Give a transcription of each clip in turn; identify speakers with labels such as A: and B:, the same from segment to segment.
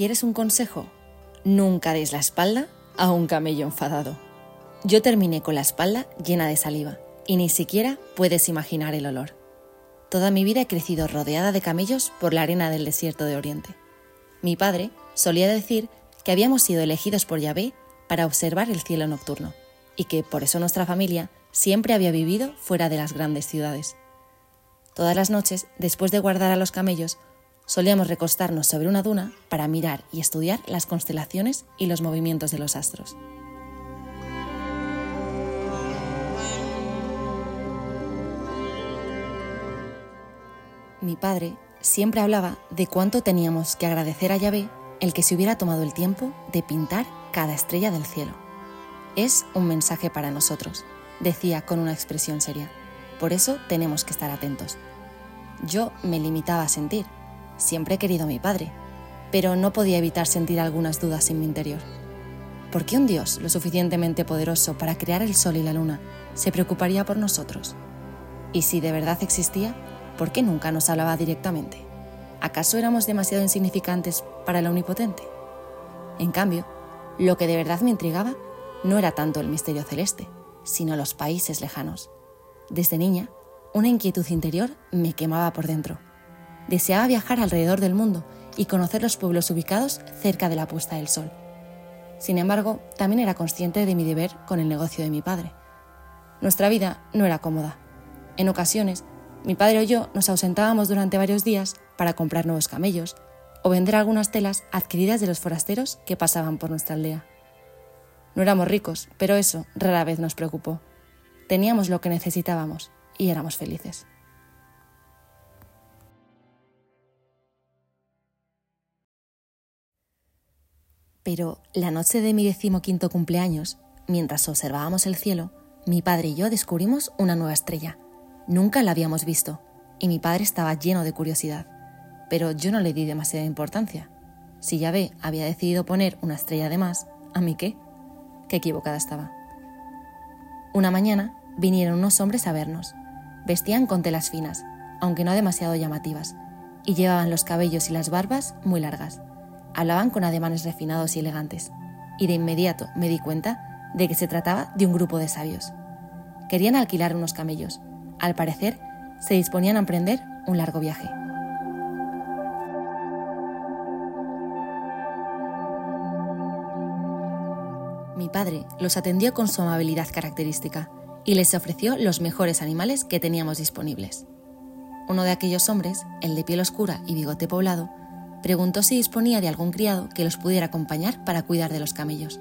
A: ¿Quieres un consejo? Nunca des la espalda a un camello enfadado. Yo terminé con la espalda llena de saliva y ni siquiera puedes imaginar el olor. Toda mi vida he crecido rodeada de camellos por la arena del desierto de Oriente. Mi padre solía decir que habíamos sido elegidos por Yahvé para observar el cielo nocturno y que por eso nuestra familia siempre había vivido fuera de las grandes ciudades. Todas las noches, después de guardar a los camellos, solíamos recostarnos sobre una duna para mirar y estudiar las constelaciones y los movimientos de los astros. Mi padre siempre hablaba de cuánto teníamos que agradecer a Yahvé el que se hubiera tomado el tiempo de pintar cada estrella del cielo. Es un mensaje para nosotros, decía con una expresión seria. Por eso tenemos que estar atentos. Yo me limitaba a sentir. Siempre he querido a mi padre, pero no podía evitar sentir algunas dudas en mi interior. ¿Por qué un Dios lo suficientemente poderoso para crear el sol y la luna se preocuparía por nosotros? Y si de verdad existía, ¿por qué nunca nos hablaba directamente? ¿Acaso éramos demasiado insignificantes para el omnipotente? En cambio, lo que de verdad me intrigaba no era tanto el misterio celeste, sino los países lejanos. Desde niña, una inquietud interior me quemaba por dentro. Deseaba viajar alrededor del mundo y conocer los pueblos ubicados cerca de la puesta del sol. Sin embargo, también era consciente de mi deber con el negocio de mi padre. Nuestra vida no era cómoda. En ocasiones mi padre o yo nos ausentábamos durante varios días para comprar nuevos camellos o vender algunas telas adquiridas de los forasteros que pasaban por nuestra aldea. No éramos ricos, pero eso rara vez nos preocupó. Teníamos lo que necesitábamos y éramos felices. Pero la noche de mi decimoquinto cumpleaños, mientras observábamos el cielo, mi padre y yo descubrimos una nueva estrella Nunca la habíamos visto y mi padre estaba lleno de curiosidad, pero yo no le di demasiada importancia. Si Yahvé había decidido poner una estrella de más, ¿a mí qué? Qué equivocada estaba. Una mañana vinieron unos hombres a vernos. Vestían con telas finas, aunque no demasiado llamativas, y llevaban los cabellos y las barbas muy largas. Hablaban con ademanes refinados y elegantes, y de inmediato me di cuenta de que se trataba de un grupo de sabios. Querían alquilar unos camellos, al parecer, se disponían a emprender un largo viaje. Mi padre los atendió con su amabilidad característica y les ofreció los mejores animales que teníamos disponibles. Uno de aquellos hombres, el de piel oscura y bigote poblado, preguntó si disponía de algún criado que los pudiera acompañar para cuidar de los camellos.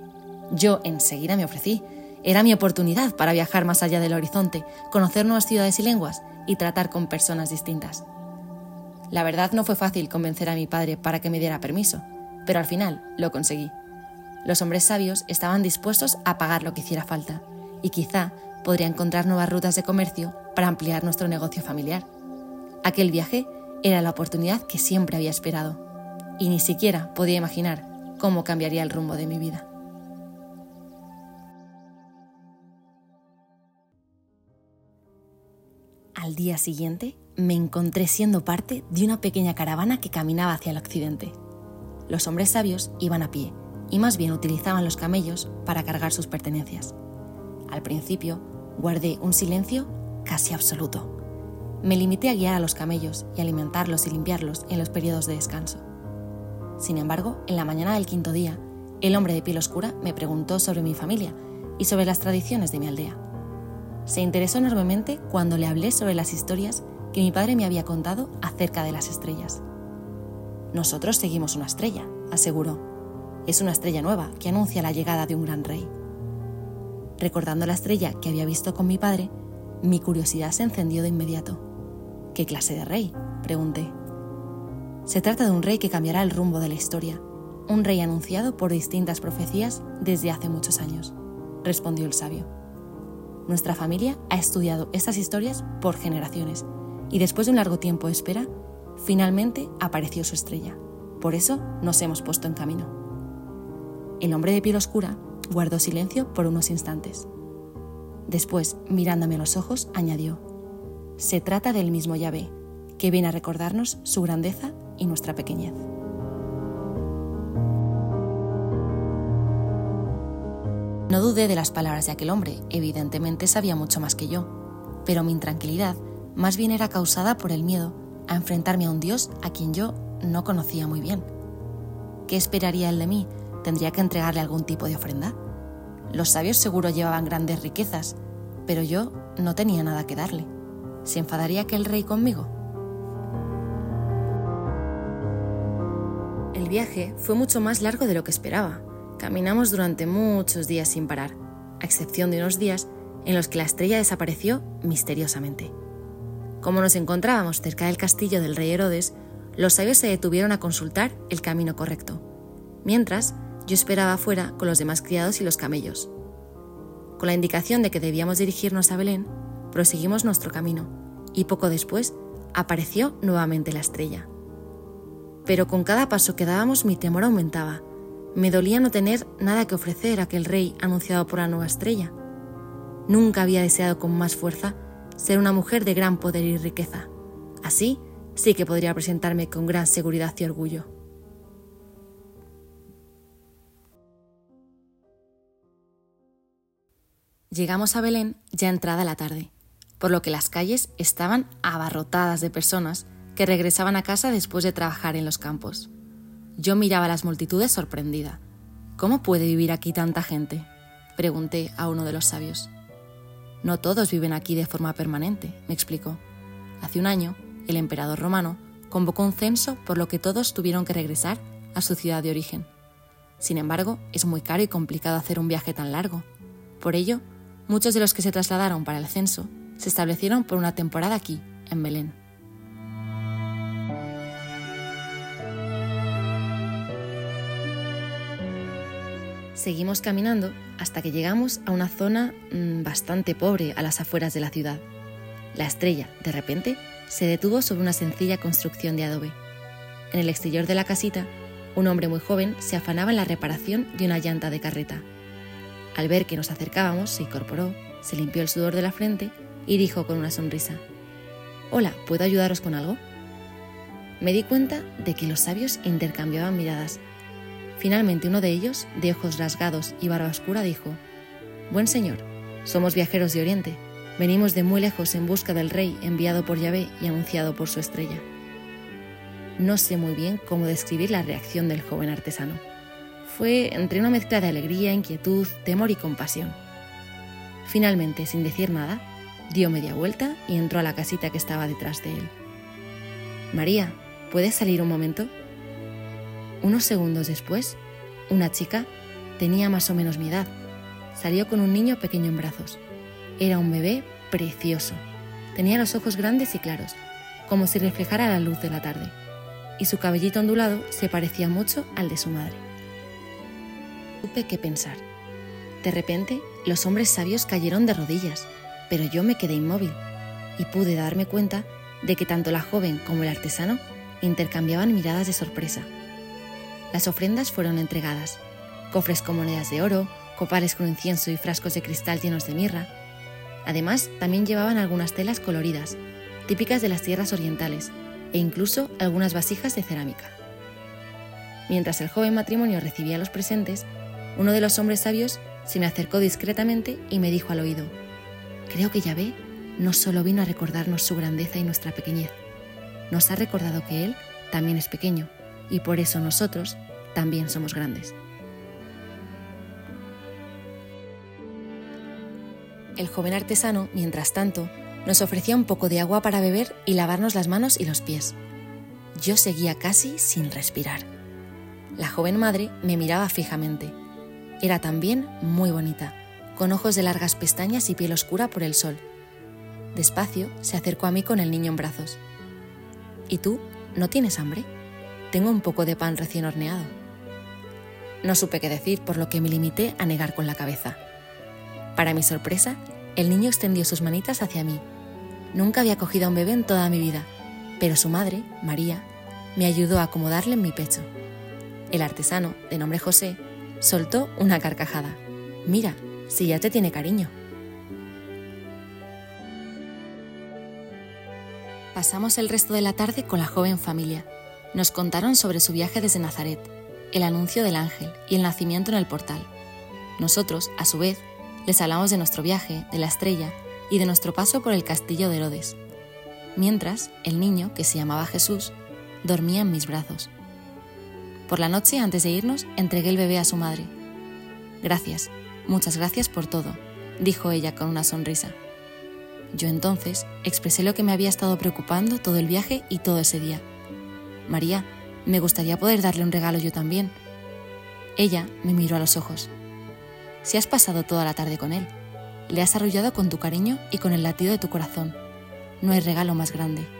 A: Yo enseguida me ofrecí, era mi oportunidad para viajar más allá del horizonte, conocer nuevas ciudades y lenguas y tratar con personas distintas. La verdad no fue fácil convencer a mi padre para que me diera permiso, pero al final lo conseguí. Los hombres sabios estaban dispuestos a pagar lo que hiciera falta y quizá podría encontrar nuevas rutas de comercio para ampliar nuestro negocio familiar. Aquel viaje era la oportunidad que siempre había esperado y ni siquiera podía imaginar cómo cambiaría el rumbo de mi vida. Al día siguiente me encontré siendo parte de una pequeña caravana que caminaba hacia el occidente. Los hombres sabios iban a pie y más bien utilizaban los camellos para cargar sus pertenencias. Al principio guardé un silencio casi absoluto. Me limité a guiar a los camellos y alimentarlos y limpiarlos en los periodos de descanso. Sin embargo, en la mañana del quinto día, el hombre de piel oscura me preguntó sobre mi familia y sobre las tradiciones de mi aldea se interesó enormemente cuando le hablé sobre las historias que mi padre me había contado acerca de las estrellas. Nosotros seguimos una estrella, aseguró. Es una estrella nueva que anuncia la llegada de un gran rey. Recordando la estrella que había visto con mi padre, mi curiosidad se encendió de inmediato. ¿Qué clase de rey? pregunté. Se trata de un rey que cambiará el rumbo de la historia, un rey anunciado por distintas profecías desde hace muchos años, respondió el sabio. Nuestra familia ha estudiado estas historias por generaciones y después de un largo tiempo de espera, finalmente apareció su estrella. Por eso nos hemos puesto en camino. El hombre de piel oscura guardó silencio por unos instantes. Después, mirándome a los ojos, añadió, Se trata del mismo Yahvé, que viene a recordarnos su grandeza y nuestra pequeñez. No dudé de las palabras de aquel hombre, evidentemente sabía mucho más que yo, pero mi intranquilidad más bien era causada por el miedo a enfrentarme a un Dios a quien yo no conocía muy bien. ¿Qué esperaría él de mí? ¿Tendría que entregarle algún tipo de ofrenda? Los sabios seguro llevaban grandes riquezas, pero yo no tenía nada que darle. ¿Se enfadaría aquel rey conmigo? Viaje fue mucho más largo de lo que esperaba. Caminamos durante muchos días sin parar, a excepción de unos días en los que la estrella desapareció misteriosamente. Como nos encontrábamos cerca del castillo del rey Herodes, los sabios se detuvieron a consultar el camino correcto, mientras yo esperaba afuera con los demás criados y los camellos. Con la indicación de que debíamos dirigirnos a Belén, proseguimos nuestro camino, y poco después apareció nuevamente la estrella. Pero con cada paso que dábamos mi temor aumentaba. Me dolía no tener nada que ofrecer a aquel rey anunciado por la nueva estrella. Nunca había deseado con más fuerza ser una mujer de gran poder y riqueza. Así sí que podría presentarme con gran seguridad y orgullo. Llegamos a Belén ya entrada la tarde, por lo que las calles estaban abarrotadas de personas que regresaban a casa después de trabajar en los campos. Yo miraba a las multitudes sorprendida. ¿Cómo puede vivir aquí tanta gente? Pregunté a uno de los sabios. No todos viven aquí de forma permanente, me explicó. Hace un año el emperador romano convocó un censo por lo que todos tuvieron que regresar a su ciudad de origen. Sin embargo, es muy caro y complicado hacer un viaje tan largo. Por ello, muchos de los que se trasladaron para el censo se establecieron por una temporada aquí, en Belén. Seguimos caminando hasta que llegamos a una zona mm, bastante pobre a las afueras de la ciudad. La estrella, de repente, se detuvo sobre una sencilla construcción de adobe. En el exterior de la casita, un hombre muy joven se afanaba en la reparación de una llanta de carreta. Al ver que nos acercábamos, se incorporó, se limpió el sudor de la frente y dijo con una sonrisa, Hola, ¿puedo ayudaros con algo? Me di cuenta de que los sabios intercambiaban miradas. Finalmente uno de ellos, de ojos rasgados y barba oscura, dijo, Buen señor, somos viajeros de Oriente Venimos de muy lejos en busca del rey enviado por Yahvé y anunciado por su estrella. No sé muy bien cómo describir la reacción del joven artesano. Fue entre una mezcla de alegría, inquietud, temor y compasión. Finalmente, sin decir nada, dio media vuelta y entró a la casita que estaba detrás de él. María, ¿puedes salir un momento? Unos segundos después, una chica, tenía más o menos mi edad, salió con un niño pequeño en brazos. Era un bebé precioso. Tenía los ojos grandes y claros, como si reflejara la luz de la tarde, y su cabellito ondulado se parecía mucho al de su madre. Supe qué pensar. De repente, los hombres sabios cayeron de rodillas, pero yo me quedé inmóvil y pude darme cuenta de que tanto la joven como el artesano intercambiaban miradas de sorpresa. Las ofrendas fueron entregadas, cofres con monedas de oro, copales con incienso y frascos de cristal llenos de mirra, Además, también llevaban algunas telas coloridas, típicas de las tierras orientales, e incluso algunas vasijas de cerámica. Mientras el joven matrimonio recibía los presentes, uno de los hombres sabios se me acercó discretamente y me dijo al oído, Creo que Yahvé no solo vino a recordarnos su grandeza y nuestra pequeñez, nos ha recordado que Él también es pequeño y por eso nosotros también somos grandes. El joven artesano, mientras tanto, nos ofrecía un poco de agua para beber y lavarnos las manos y los pies. Yo seguía casi sin respirar. La joven madre me miraba fijamente. Era también muy bonita, con ojos de largas pestañas y piel oscura por el sol. Despacio se acercó a mí con el niño en brazos. ¿Y tú? ¿No tienes hambre? Tengo un poco de pan recién horneado. No supe qué decir, por lo que me limité a negar con la cabeza. Para mi sorpresa, el niño extendió sus manitas hacia mí. Nunca había cogido a un bebé en toda mi vida, pero su madre, María, me ayudó a acomodarle en mi pecho. El artesano, de nombre José, soltó una carcajada. Mira, si ya te tiene cariño. Pasamos el resto de la tarde con la joven familia. Nos contaron sobre su viaje desde Nazaret, el anuncio del ángel y el nacimiento en el portal. Nosotros, a su vez, les hablamos de nuestro viaje, de la estrella y de nuestro paso por el castillo de Herodes. Mientras, el niño, que se llamaba Jesús, dormía en mis brazos. Por la noche, antes de irnos, entregué el bebé a su madre. Gracias, muchas gracias por todo, dijo ella con una sonrisa. Yo entonces expresé lo que me había estado preocupando todo el viaje y todo ese día. María, me gustaría poder darle un regalo yo también. Ella me miró a los ojos. Si has pasado toda la tarde con él, le has arrullado con tu cariño y con el latido de tu corazón. No hay regalo más grande.